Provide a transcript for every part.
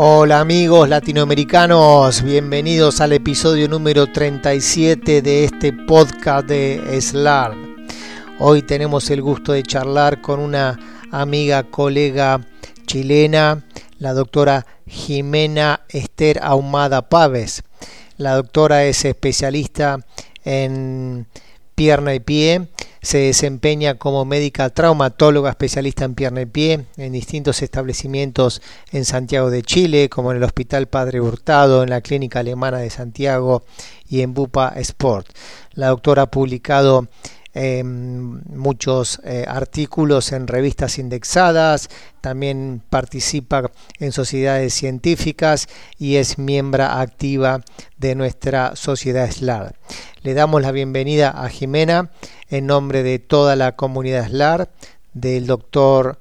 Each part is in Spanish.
Hola amigos latinoamericanos, bienvenidos al episodio número 37 de este podcast de SLAR. Hoy tenemos el gusto de charlar con una amiga, colega chilena, la doctora Jimena Esther Ahumada Paves. La doctora es especialista en pierna y pie se desempeña como médica traumatóloga especialista en pierna y pie en distintos establecimientos en Santiago de Chile, como en el Hospital Padre Hurtado, en la Clínica Alemana de Santiago y en Bupa Sport. La doctora ha publicado Em, muchos eh, artículos en revistas indexadas, también participa en sociedades científicas y es miembro activa de nuestra sociedad SLAR. Le damos la bienvenida a Jimena en nombre de toda la comunidad SLAR, del doctor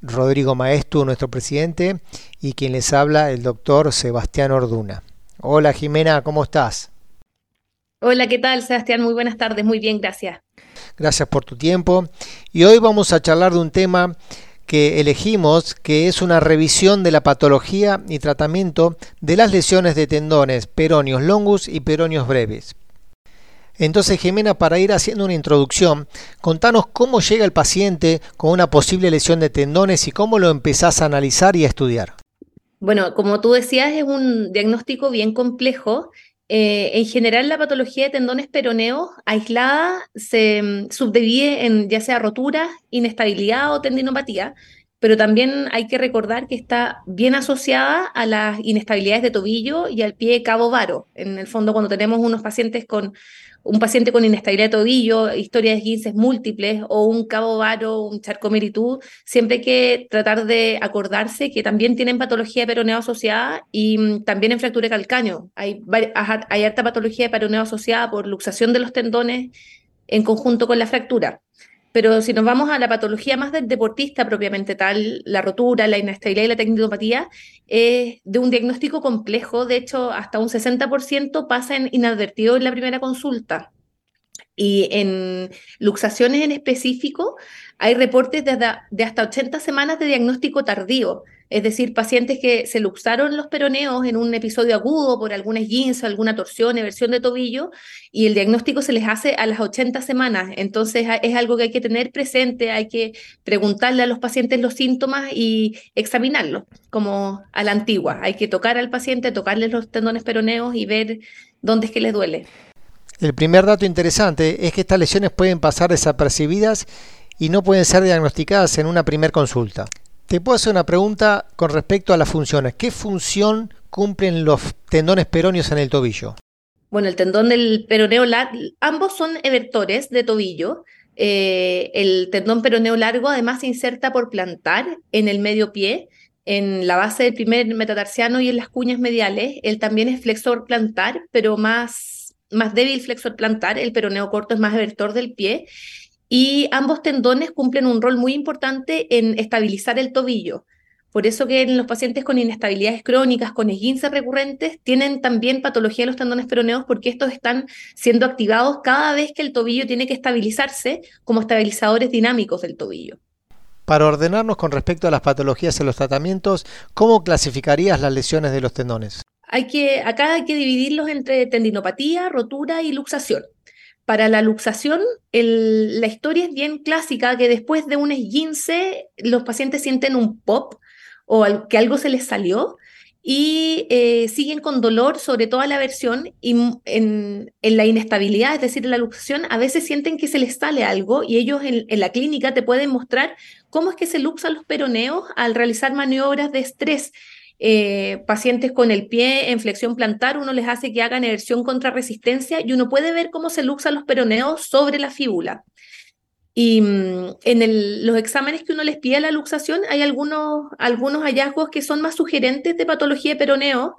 Rodrigo Maestu, nuestro presidente, y quien les habla, el doctor Sebastián Orduna. Hola Jimena, ¿cómo estás? Hola, ¿qué tal, Sebastián? Muy buenas tardes, muy bien, gracias. Gracias por tu tiempo. Y hoy vamos a charlar de un tema que elegimos, que es una revisión de la patología y tratamiento de las lesiones de tendones peronios longus y peronios breves. Entonces, Jimena, para ir haciendo una introducción, contanos cómo llega el paciente con una posible lesión de tendones y cómo lo empezás a analizar y a estudiar. Bueno, como tú decías, es un diagnóstico bien complejo eh, en general, la patología de tendones peroneos aislada se mm, subdivide en ya sea rotura, inestabilidad o tendinopatía, pero también hay que recordar que está bien asociada a las inestabilidades de tobillo y al pie cabo varo. En el fondo, cuando tenemos unos pacientes con un paciente con inestabilidad de tobillo, historia de esguinces múltiples o un cabo varo, un charcomeritud, siempre hay que tratar de acordarse que también tienen patología de peroneo asociada y mm, también en fractura de calcáneo. Hay, hay harta patología de peroneo asociada por luxación de los tendones en conjunto con la fractura. Pero si nos vamos a la patología más del deportista propiamente tal, la rotura, la inestabilidad y la tecnidopatía, es de un diagnóstico complejo, de hecho hasta un 60% pasa inadvertido en la primera consulta. Y en luxaciones en específico hay reportes de hasta 80 semanas de diagnóstico tardío es decir, pacientes que se luxaron los peroneos en un episodio agudo por alguna esguince, alguna torsión, eversión de tobillo, y el diagnóstico se les hace a las 80 semanas. Entonces es algo que hay que tener presente, hay que preguntarle a los pacientes los síntomas y examinarlos, como a la antigua. Hay que tocar al paciente, tocarle los tendones peroneos y ver dónde es que les duele. El primer dato interesante es que estas lesiones pueden pasar desapercibidas y no pueden ser diagnosticadas en una primera consulta. Te puedo hacer una pregunta con respecto a las funciones. ¿Qué función cumplen los tendones peronios en el tobillo? Bueno, el tendón del peroneo, ambos son evertores de tobillo. Eh, el tendón peroneo largo además se inserta por plantar en el medio pie, en la base del primer metatarsiano y en las cuñas mediales. Él también es flexor plantar, pero más, más débil flexor plantar. El peroneo corto es más evertor del pie y ambos tendones cumplen un rol muy importante en estabilizar el tobillo. Por eso que en los pacientes con inestabilidades crónicas, con esguinces recurrentes, tienen también patología de los tendones peroneos porque estos están siendo activados cada vez que el tobillo tiene que estabilizarse como estabilizadores dinámicos del tobillo. Para ordenarnos con respecto a las patologías en los tratamientos, ¿cómo clasificarías las lesiones de los tendones? Hay que, acá hay que dividirlos entre tendinopatía, rotura y luxación. Para la luxación, la historia es bien clásica, que después de un esguince los pacientes sienten un pop o que algo se les salió y eh, siguen con dolor, sobre toda la versión, y en, la inestabilidad, es decir, en la luxación, a veces sienten que se les sale algo y ellos en, en, la clínica te pueden mostrar cómo es que se luxan los peroneos al realizar maniobras de estrés eh, pacientes con el pie en flexión plantar, uno les hace que hagan eversión contra resistencia y uno puede ver cómo se luxan los peroneos sobre la fíbula. Y mm, en los exámenes que uno les pide la luxación hay algunos, algunos hallazgos que son más sugerentes de patología de peroneo.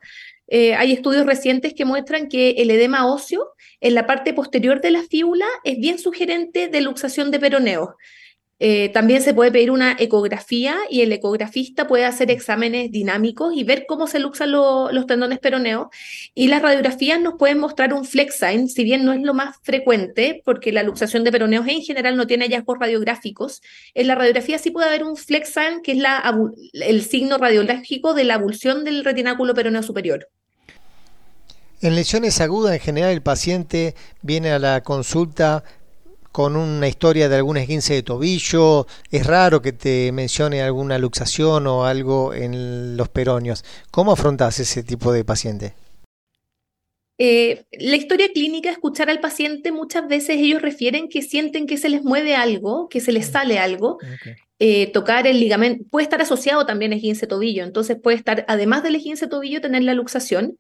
Eh, hay estudios recientes que muestran que el edema óseo en la parte posterior de la fíbula es bien sugerente de luxación de peroneo. Eh, también se puede pedir una ecografía y el ecografista puede hacer exámenes dinámicos y ver cómo se luxan los tendones peroneos. Y las radiografías nos pueden mostrar un flex sign, si bien no es lo más frecuente, porque la luxación de peroneos en general no tiene hallazgos radiográficos. En la radiografía sí puede haber un flex sign, que es la, el signo radiológico de la abulsión del retináculo peroneo superior. En lesiones agudas, en general, el paciente viene a la consulta con una historia de algún esguince de tobillo. Es raro que te mencione alguna luxación o algo en los peroneos. ¿Cómo afrontas ese tipo de paciente? Eh, la historia clínica, escuchar al paciente, muchas veces ellos refieren que sienten que se les mueve algo, que se les mm. sale algo. Eh, tocar el ligamento, puede estar asociado también a esguince tobillo, entonces puede estar, además del esguince tobillo, tener la luxación.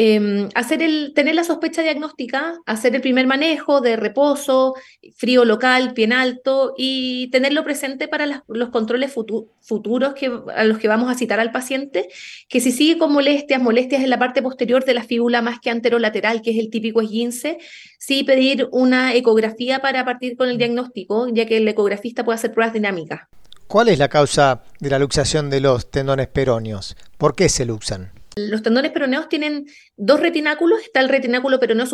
Em, hacer el, tener la sospecha diagnóstica, hacer el primer manejo de reposo, frío local, pie en alto y tenerlo presente para los controles futuros que, a los que vamos a citar al paciente, que si sigue con molestias, molestias en la parte posterior de la fíbula más que anterolateral, que es el típico esguince, sí pedir una ecografía para partir con el diagnóstico, ya que el ecografista puede hacer pruebas dinámicas. ¿Cuál es la causa de la luxación de los tendones peróneos? ¿Por qué se luxan? Los tendones peroneos tienen dos retináculos, está el retináculo peroneo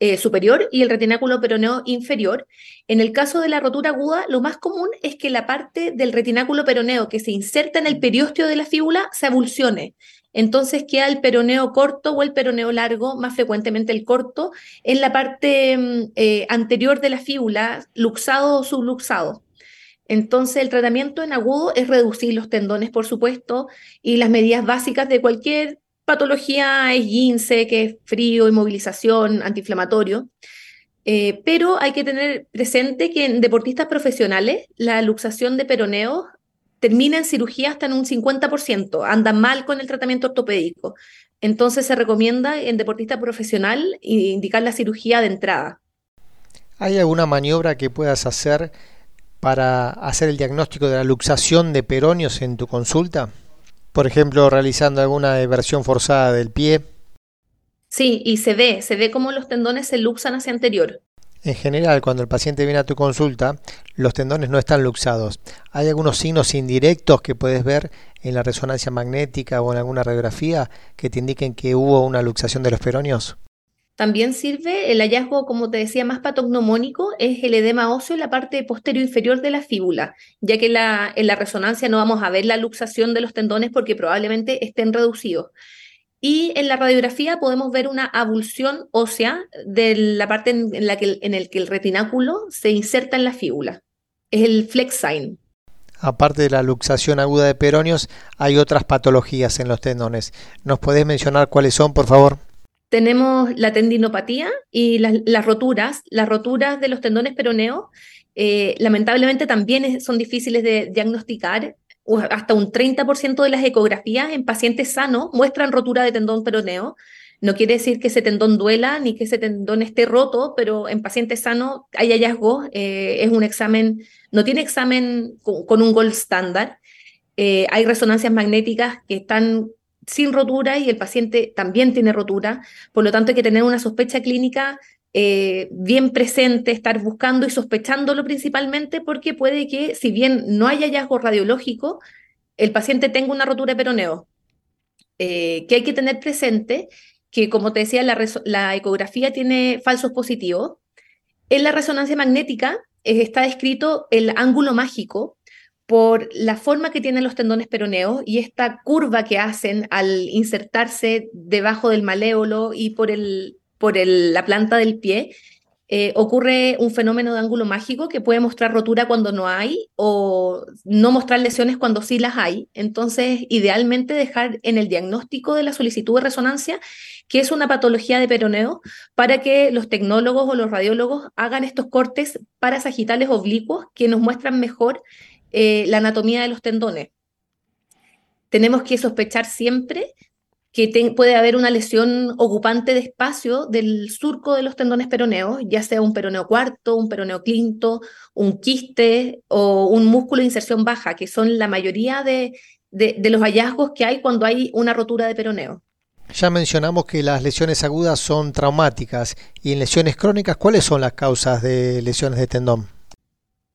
eh, superior y el retináculo peroneo inferior. En el caso de la rotura aguda, lo más común es que la parte del retináculo peroneo que se inserta en el periósteo de la fíbula se avulsione. Entonces queda el peroneo corto o el peroneo largo, más frecuentemente el corto, en la parte mm, eh, anterior de la fíbula, luxado o subluxado. Entonces, el tratamiento en agudo es reducir los tendones, por supuesto, y las medidas básicas de cualquier patología es gince, que es frío, inmovilización, antiinflamatorio. Eh, pero hay que tener presente que en deportistas profesionales la luxación de peroneo termina en cirugía hasta en un 50%, andan mal con el tratamiento ortopédico. Entonces se recomienda en deportista profesional indicar la cirugía de entrada. ¿Hay alguna maniobra que puedas hacer para hacer el diagnóstico de la luxación de peroneos en tu consulta? Por ejemplo, realizando alguna versión forzada del pie. Sí, y se ve, se ve cómo los tendones se luxan hacia anterior. En general, cuando el paciente viene a tu consulta, los tendones no están luxados. ¿Hay algunos signos indirectos que puedes ver en la resonancia magnética o en alguna radiografía que te indiquen que hubo una luxación de los peroneos? También sirve el hallazgo, como te decía, más patognomónico, es el edema óseo en la parte posterior inferior de la fíbula, ya que en la resonancia no vamos a ver la luxación de los tendones porque probablemente estén reducidos. Y en la radiografía podemos ver una avulsión ósea de la parte en, la que, en el que el retináculo se inserta en la fíbula. Es el flex sign. Aparte de la luxación aguda de peroneos, hay otras patologías en los tendones. ¿Nos podés mencionar cuáles son, por favor? Tenemos la tendinopatía y las, roturas. Las roturas de los tendones peroneos, eh, lamentablemente también son difíciles de diagnosticar. Hasta un 30% de las ecografías en pacientes sanos muestran rotura de tendón peroneo. No quiere decir que ese tendón duela ni que ese tendón esté roto, pero en pacientes sanos hay hallazgos. Eh, es un examen, no tiene examen con, un gold estándar. Eh, hay resonancias magnéticas que están sin rotura y el paciente también tiene rotura. Por lo tanto, hay que tener una sospecha clínica eh, bien presente, estar buscando y sospechándolo principalmente porque puede que, si bien no haya hallazgo radiológico, el paciente tenga una rotura de peroneo. Eh, que hay que tener presente que, como te decía, la, la ecografía tiene falsos positivos. En la resonancia magnética eh, está descrito el ángulo mágico, por la forma que tienen los tendones peroneos y esta curva que hacen al insertarse debajo del maléolo y por, el, por la planta del pie, eh, ocurre un fenómeno de ángulo mágico que puede mostrar rotura cuando no hay o no mostrar lesiones cuando sí las hay. Entonces, idealmente dejar en el diagnóstico de la solicitud de resonancia que es una patología de peroneo para que los tecnólogos o los radiólogos hagan estos cortes parasagitales oblicuos que nos muestran mejor eh, la anatomía de los tendones. Tenemos que sospechar siempre que puede haber una lesión ocupante de espacio del surco de los tendones peroneos, ya sea un peroneo cuarto, un peroneo quinto, un quiste o un músculo de inserción baja, que son la mayoría de, de los hallazgos que hay cuando hay una rotura de peroneo. Ya mencionamos que las lesiones agudas son traumáticas y en lesiones crónicas, ¿cuáles son las causas de lesiones de tendón?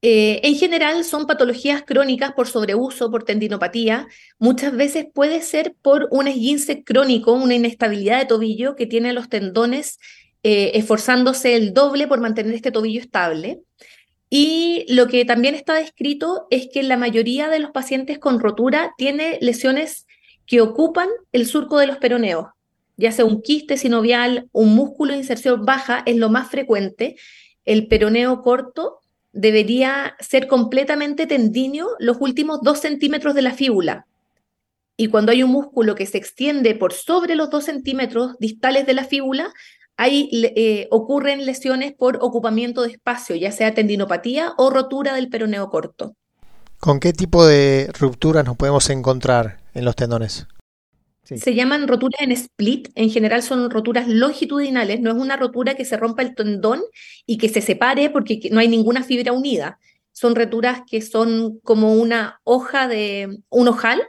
Eh, en general son patologías crónicas por sobreuso, por tendinopatía. Muchas veces puede ser por un esguince crónico, una inestabilidad de tobillo que tiene los tendones eh, esforzándose el doble por mantener este tobillo estable. Y lo que también está descrito es que la mayoría de los pacientes con rotura tiene lesiones que ocupan el surco de los peroneos, ya sea un quiste sinovial, un músculo de inserción baja, es lo más frecuente. El peroneo corto debería ser completamente tendíneo los últimos dos centímetros de la fíbula. Y cuando hay un músculo que se extiende por sobre los dos centímetros distales de la fíbula, ahí eh, ocurren lesiones por ocupamiento de espacio, ya sea tendinopatía o rotura del peroneo corto. ¿Con qué tipo de rupturas nos podemos encontrar en los tendones? Se llaman roturas en split, en general son roturas longitudinales, no es una rotura que se rompa el tendón y que se separe porque no hay ninguna fibra unida. Son roturas que son como una hoja de un ojal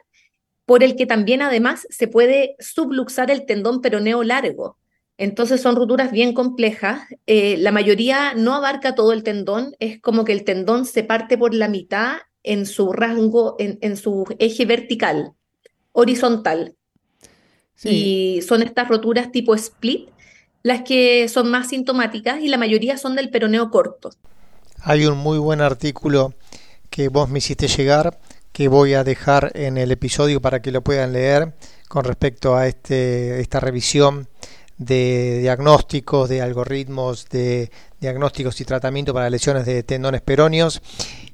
por el que también además se puede subluxar el tendón peroneo largo. Entonces son roturas bien complejas. Eh, la mayoría no abarca todo el tendón, es como que el tendón se parte por la mitad en su rango, en su eje vertical, horizontal. Y son estas roturas tipo split las que son más sintomáticas y la mayoría son del peroneo corto. Hay un muy buen artículo que vos me hiciste llegar que voy a dejar en el episodio para que lo puedan leer con respecto a este, esta revisión de diagnósticos, de algoritmos de diagnósticos y tratamiento para lesiones de tendones peroneos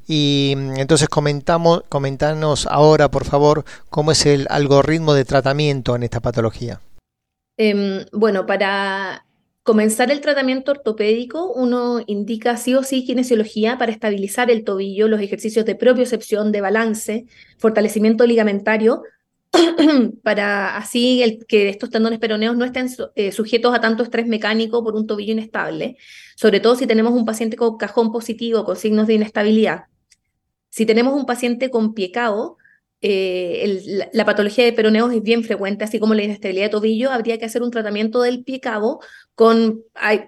y mm, entonces comentamos, comentanos ahora, por favor, cómo es el algoritmo de tratamiento en esta patología. Em, bueno, para comenzar el tratamiento ortopédico, uno indica sí o sí kinesiología para estabilizar el tobillo, los ejercicios de propiocepción, de balance, fortalecimiento ligamentario, para así que estos tendones peroneos no estén eh, sujetos a tanto estrés mecánico por un tobillo inestable, sobre todo si tenemos un paciente con cajón positivo, con signos de inestabilidad. Si tenemos un paciente con pie eh, la, patología de peroneos es bien frecuente, así como la inestabilidad de tobillo, habría que hacer un tratamiento del pie cabo con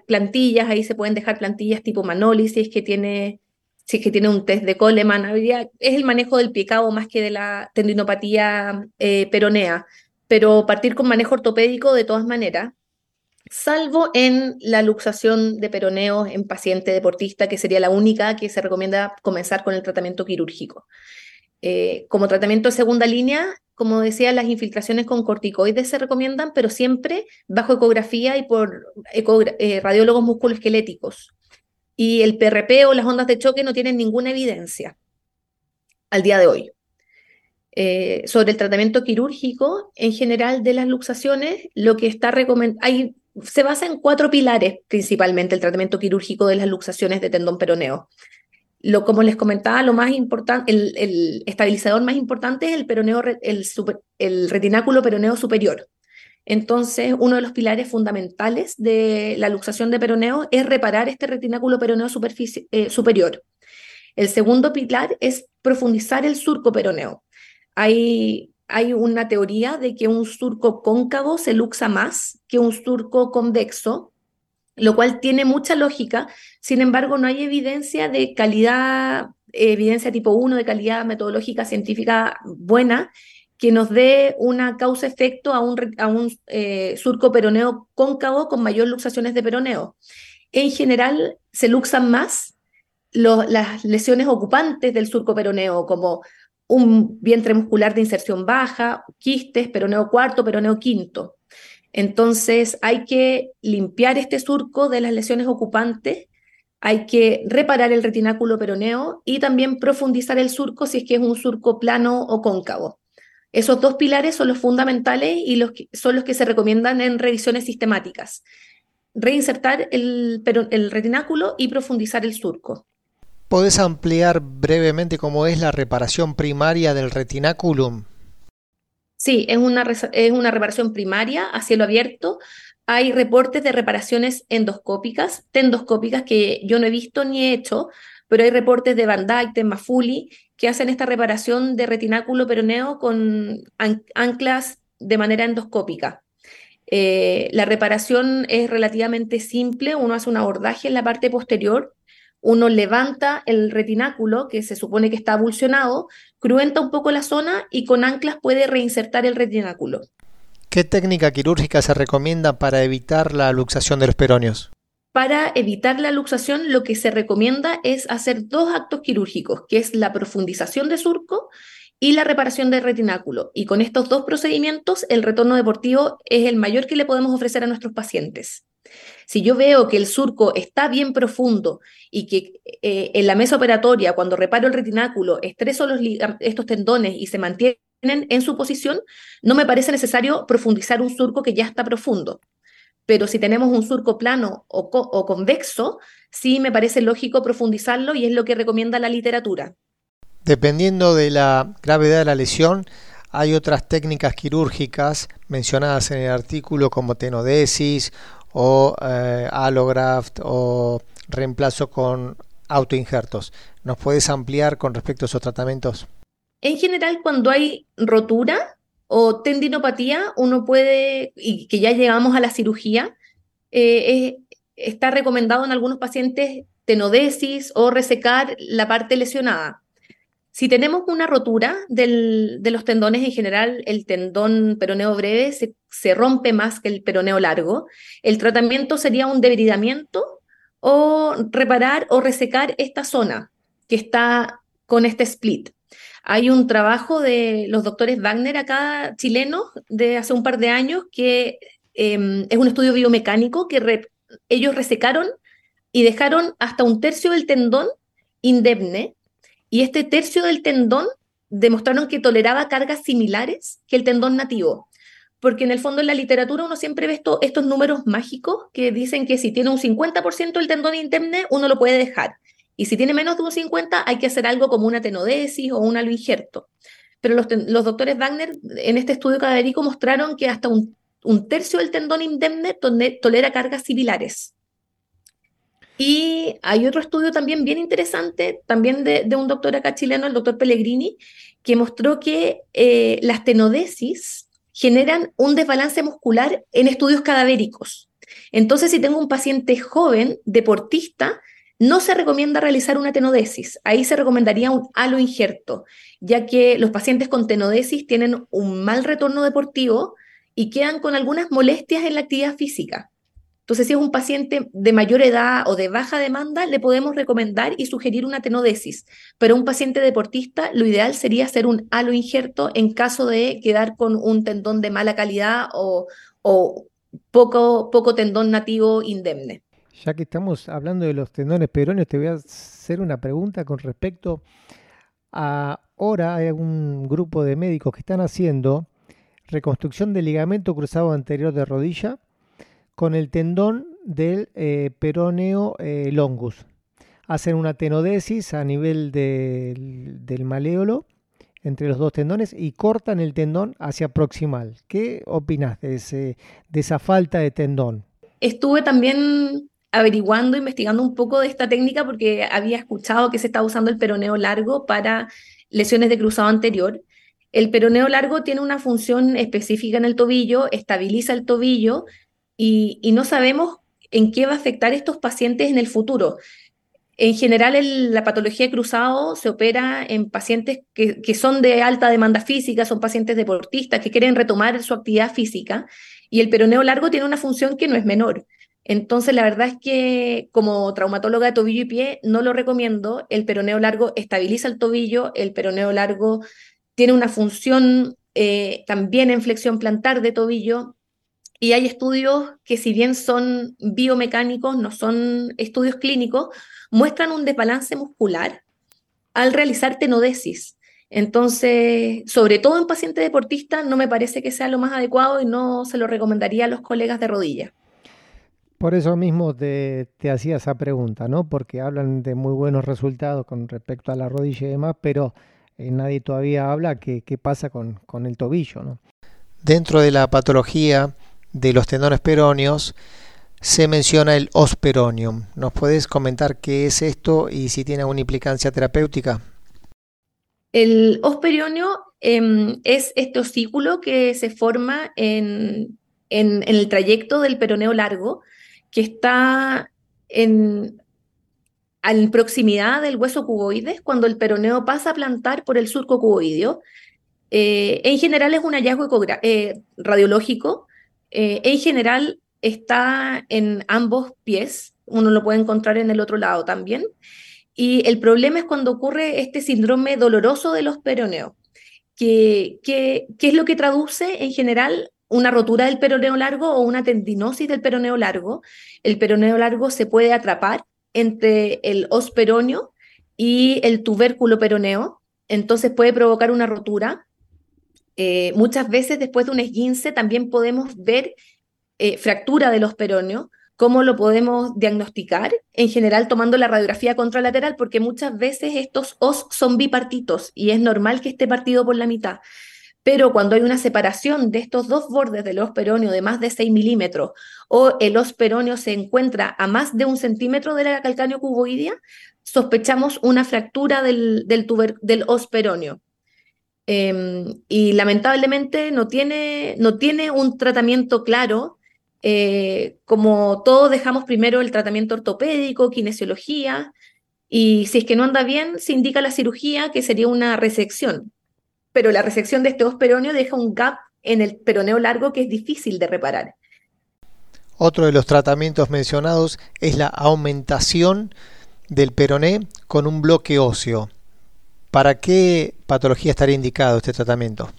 plantillas, ahí se pueden dejar plantillas tipo Manoli si es que tiene, que tiene un test de Coleman, habría, es el manejo del pie cabo más que de la tendinopatía eh, peronea, pero partir con manejo ortopédico de todas maneras salvo en la luxación de peroneos en paciente deportista, que sería la única que se recomienda comenzar con el tratamiento quirúrgico. Eh, como tratamiento de segunda línea, como decía, las infiltraciones con corticoides se recomiendan, pero siempre bajo ecografía y por eh, radiólogos musculoesqueléticos. Y el PRP o las ondas de choque no tienen ninguna evidencia al día de hoy. Eh, sobre el tratamiento quirúrgico en general de las luxaciones, lo que está recomendado, se basa en cuatro pilares principalmente el tratamiento quirúrgico de las luxaciones de tendón peroneo. Lo, como les comentaba, lo más importante, el, estabilizador más importante es el, peroneo, el, el retináculo peroneo superior. Entonces, uno de los pilares fundamentales de la luxación de peroneo es reparar este retináculo peroneo eh, superior. El segundo pilar es profundizar el surco peroneo. Hay hay una teoría de que un surco cóncavo se luxa más que un surco convexo, lo cual tiene mucha lógica. Sin embargo, no hay evidencia de calidad, evidencia tipo 1 de calidad metodológica científica buena que nos dé una causa-efecto a un, a un eh, surco peroneo cóncavo con mayor luxaciones de peroneo. En general, se luxan más las lesiones ocupantes del surco peroneo, como un vientre muscular de inserción baja, quistes, peroneo cuarto, peroneo quinto. Entonces hay que limpiar este surco de las lesiones ocupantes, hay que reparar el retináculo peroneo y también profundizar el surco si es que es un surco plano o cóncavo. Esos dos pilares son los fundamentales y los son los que se recomiendan en revisiones sistemáticas. Reinsertar el, el retináculo y profundizar el surco. ¿Podés ampliar brevemente cómo es la reparación primaria del retináculum? Sí, es una, es una reparación primaria a cielo abierto. Hay reportes de reparaciones endoscópicas, tendoscópicas, que yo no he visto ni he hecho, pero hay reportes de Van Dyke, de Mafuli, que hacen esta reparación de retináculo peroneo con anclas de manera endoscópica. Eh, la reparación es relativamente simple, uno hace un abordaje en la parte posterior uno levanta el retináculo, que se supone que está abulsionado, cruenta un poco la zona y con anclas puede reinsertar el retináculo. ¿Qué técnica quirúrgica se recomienda para evitar la luxación de los peroneos? Para evitar la luxación, lo que se recomienda es hacer dos actos quirúrgicos, que es la profundización de surco y la reparación del retináculo. Y con estos dos procedimientos, el retorno deportivo es el mayor que le podemos ofrecer a nuestros pacientes. Si yo veo que el surco está bien profundo y que eh, en la mesa operatoria, cuando reparo el retináculo, estreso estos tendones y se mantienen en su posición, no me parece necesario profundizar un surco que ya está profundo. Pero si tenemos un surco plano o, o convexo, sí me parece lógico profundizarlo y es lo que recomienda la literatura. Dependiendo de la gravedad de la lesión, hay otras técnicas quirúrgicas mencionadas en el artículo como tenodesis o eh, allograft o reemplazo con autoinjertos. ¿Nos puedes ampliar con respecto a esos tratamientos? En general, cuando hay rotura o tendinopatía, uno puede, y que ya llegamos a la cirugía, eh, está recomendado en algunos pacientes tenodesis o resecar la parte lesionada. Si tenemos una rotura de los tendones en general, el tendón peroneo breve se, rompe más que el peroneo largo. El tratamiento sería un debridamiento o reparar o resecar esta zona que está con este split. Hay un trabajo de los doctores Wagner acá, chilenos, de hace un par de años, que em, es un estudio biomecánico que ellos resecaron y dejaron hasta un tercio del tendón indemne y este tercio del tendón demostraron que toleraba cargas similares que el tendón nativo. Porque en el fondo en la literatura uno siempre ve estos números mágicos que dicen que si tiene un 50% del tendón indemne, uno lo puede dejar. Y si tiene menos de un 50, hay que hacer algo como una tenodesis o un alo injerto. Pero los, doctores Wagner en este estudio cadavérico mostraron que hasta un, un tercio del tendón indemne tolera cargas similares. Y hay otro estudio también bien interesante, también de, un doctor acá chileno, el doctor Pellegrini, que mostró que eh, las tenodesis generan un desbalance muscular en estudios cadavéricos. Entonces, si tengo un paciente joven, deportista, no se recomienda realizar una tenodesis. Ahí se recomendaría un halo injerto, ya que los pacientes con tenodesis tienen un mal retorno deportivo y quedan con algunas molestias en la actividad física. Entonces, si es un paciente de mayor edad o de baja demanda, le podemos recomendar y sugerir una tenodesis. Pero un paciente deportista, lo ideal sería hacer un halo injerto en caso de quedar con un tendón de mala calidad o, poco, tendón nativo indemne. Ya que estamos hablando de los tendones peroneos, te voy a hacer una pregunta con respecto a ahora hay un grupo de médicos que están haciendo reconstrucción del ligamento cruzado anterior de rodilla con el tendón del eh, peroneo eh, longus. Hacen una tenodesis a nivel del, maléolo entre los dos tendones y cortan el tendón hacia proximal. ¿Qué opinas de, ese, de esa falta de tendón? Estuve también averiguando, investigando un poco de esta técnica porque había escuchado que se estaba usando el peroneo largo para lesiones de cruzado anterior. El peroneo largo tiene una función específica en el tobillo, estabiliza el tobillo, y, no sabemos en qué va a afectar estos pacientes en el futuro. En general, la patología de cruzado se opera en pacientes que, son de alta demanda física, son pacientes deportistas que quieren retomar su actividad física y el peroneo largo tiene una función que no es menor. Entonces, la verdad es que como traumatóloga de tobillo y pie no lo recomiendo. El peroneo largo estabiliza el tobillo, el peroneo largo tiene una función eh, también en flexión plantar de tobillo, y hay estudios que si bien son biomecánicos, no son estudios clínicos, muestran un desbalance muscular al realizar tenodesis. Entonces, sobre todo en pacientes deportistas, no me parece que sea lo más adecuado y no se lo recomendaría a los colegas de rodilla. Por eso mismo te, hacía esa pregunta, ¿no? Porque hablan de muy buenos resultados con respecto a la rodilla y demás, pero eh, nadie todavía habla qué pasa con, con el tobillo, ¿no? Dentro de la patología de los tendones peroneos se menciona el osperonium. ¿Nos puedes comentar qué es esto y si tiene alguna implicancia terapéutica? El osperonio em, es este osículo que se forma en, el trayecto del peroneo largo, que está en, en proximidad del hueso cuboide, cuando el peroneo pasa a plantar por el surco cuboideo. Eh, en general es un hallazgo eh, radiológico. Eh, en general está en ambos pies. Uno lo puede encontrar en el otro lado también. Y el problema es cuando ocurre este síndrome doloroso de los peroneos, que, que, es lo que traduce en general una rotura del peroneo largo o una tendinosis del peroneo largo. El peroneo largo se puede atrapar entre el os peroneo y el tubérculo peroneo, entonces puede provocar una rotura. Eh, muchas veces después de un esguince también podemos ver eh, fractura de los peroneos. ¿Cómo lo podemos diagnosticar? En general tomando la radiografía contralateral, porque muchas veces estos os son bipartitos y es normal que esté partido por la mitad. Pero cuando hay una separación de estos dos bordes del os peroneo de más de 6 milímetros o el os peroneo se encuentra a más de un centímetro de la calcáneo cuboidea, sospechamos una fractura del, del, del os. Em, y lamentablemente no tiene, no tiene un tratamiento claro. Eh, como todos dejamos primero el tratamiento ortopédico, kinesiología, y si es que no anda bien, se indica la cirugía, que sería una resección pero la resección de este os peroneo deja un gap en el peroneo largo que es difícil de reparar. Otro de los tratamientos mencionados es la aumentación del peroné con un bloque óseo. ¿Para qué patología estaría indicado este tratamiento?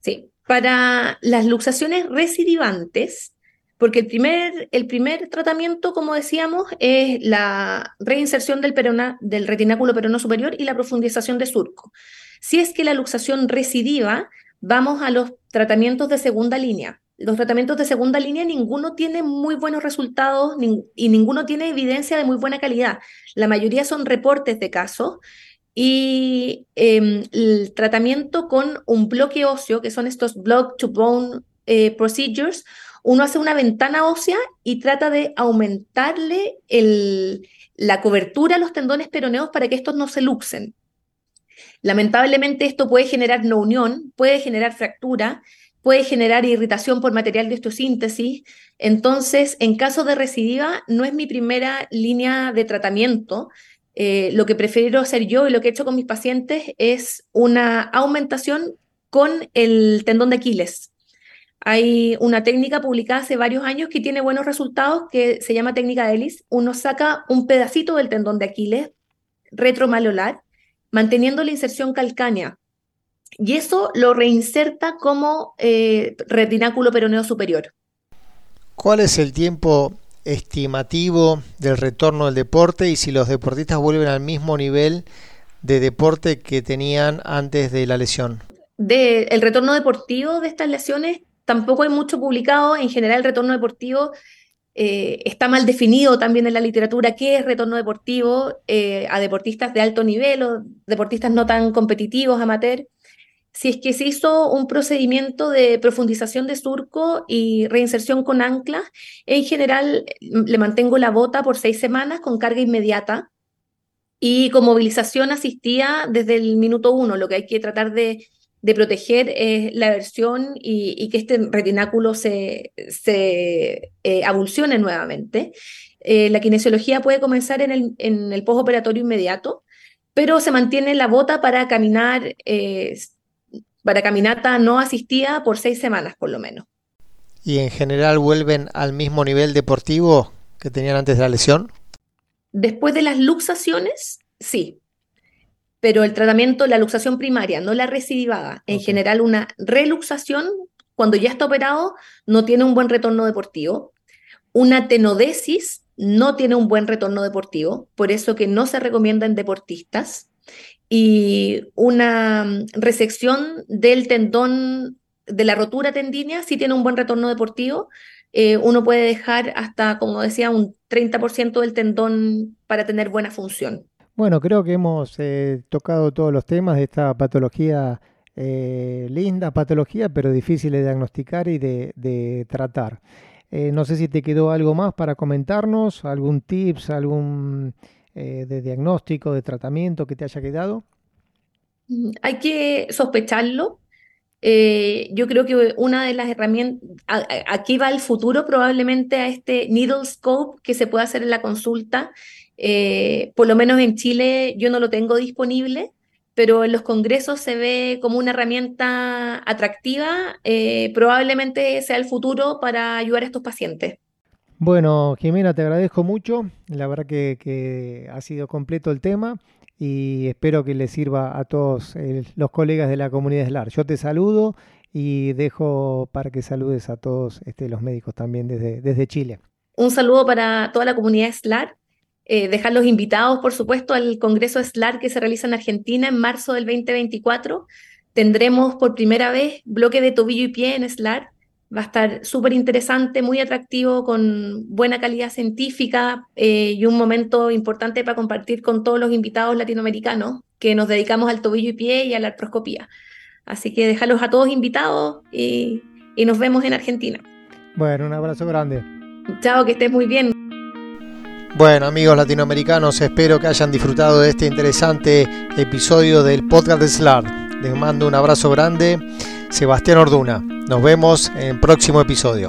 Sí, para las luxaciones recidivantes, porque el primer, el primer tratamiento, como decíamos, es la reinserción del, del retináculo perono superior y la profundización de surco. Si es que la luxación recidiva, vamos a los tratamientos de segunda línea. Los tratamientos de segunda línea, ninguno tiene muy buenos resultados y ninguno tiene evidencia de muy buena calidad. La mayoría son reportes de casos y em, el tratamiento con un bloque óseo, que son estos block-to-bone eh, procedures, uno hace una ventana ósea y trata de aumentarle la cobertura a los tendones peroneos para que estos no se luxen. Lamentablemente esto puede generar no unión, puede generar fractura, puede generar irritación por material de osteosíntesis. Entonces, en caso de recidiva, no es mi primera línea de tratamiento. Eh, lo que prefiero hacer yo y lo que he hecho con mis pacientes es una aumentación con el tendón de Aquiles. Hay una técnica publicada hace varios años que tiene buenos resultados que se llama técnica de Ellis. Uno saca un pedacito del tendón de Aquiles retromalolar manteniendo la inserción calcánea. Y eso lo reinserta como eh, retináculo peroneo superior. ¿Cuál es el tiempo estimativo del retorno del deporte y si los deportistas vuelven al mismo nivel de deporte que tenían antes de la lesión? De, el retorno deportivo de estas lesiones tampoco hay mucho publicado. En general, el retorno deportivo eh, está mal definido también en la literatura qué es retorno deportivo eh, a deportistas de alto nivel o deportistas no tan competitivos, amateur. Si es que se hizo un procedimiento de profundización de surco y reinserción con ancla, en general mm, le mantengo la bota por seis semanas con carga inmediata y con movilización asistida desde el minuto uno. Lo que hay que tratar de de proteger eh, la versión y, que este retináculo se, se eh, abulsione nuevamente. Eh, la kinesiología puede comenzar en el, en el postoperatorio inmediato, pero se mantiene la bota para caminar, para caminata no asistida por seis semanas por lo menos. ¿Y en general vuelven al mismo nivel deportivo que tenían antes de la lesión? Después de las luxaciones, sí, pero el tratamiento, la luxación primaria, no la recidivada, en general una reluxación, cuando ya está operado, no tiene un buen retorno deportivo. Una tenodesis no tiene un buen retorno deportivo, por eso que no se recomienda en deportistas. Y una mm, resección del tendón, de la rotura tendínea, sí tiene un buen retorno deportivo. Eh, uno puede dejar hasta, como decía, un 30% del tendón para tener buena función. Bueno, creo que hemos eh, tocado todos los temas de esta patología, eh, linda patología, pero difícil de diagnosticar y de, tratar. No sé si te quedó algo más para comentarnos, algún tips, algún de diagnóstico, de tratamiento que te haya quedado. Hay que sospecharlo. yo creo que una de las herramientas, aquí va el futuro probablemente a este needle scope que se puede hacer en la consulta Eh, por lo menos en Chile yo no lo tengo disponible, pero en los congresos se ve como una herramienta atractiva, eh, probablemente sea el futuro para ayudar a estos pacientes. Bueno, Jimena, te agradezco mucho. La verdad que, ha sido completo el tema y espero que le sirva a todos los colegas de la comunidad SLAR. Yo te saludo y dejo para que saludes a todos este, los médicos también desde, desde Chile. Un saludo para toda la comunidad SLAR. Eh, dejar los invitados, por supuesto, al Congreso SLAR que se realiza en Argentina en marzo del 2024. Tendremos por primera vez bloque de tobillo y pie en SLAR Va a estar súper interesante, muy atractivo, con buena calidad científica eh, y un momento importante para compartir con todos los invitados latinoamericanos que nos dedicamos al tobillo y pie y a la artroscopía. Así que déjalos a todos invitados y, y nos vemos en Argentina. Bueno, un abrazo grande. Chao, que estés muy bien. Bueno amigos latinoamericanos, espero que hayan disfrutado de este interesante episodio del podcast de SLAR. Les mando un abrazo grande. Sebastián Orduna. Nos vemos en el próximo episodio.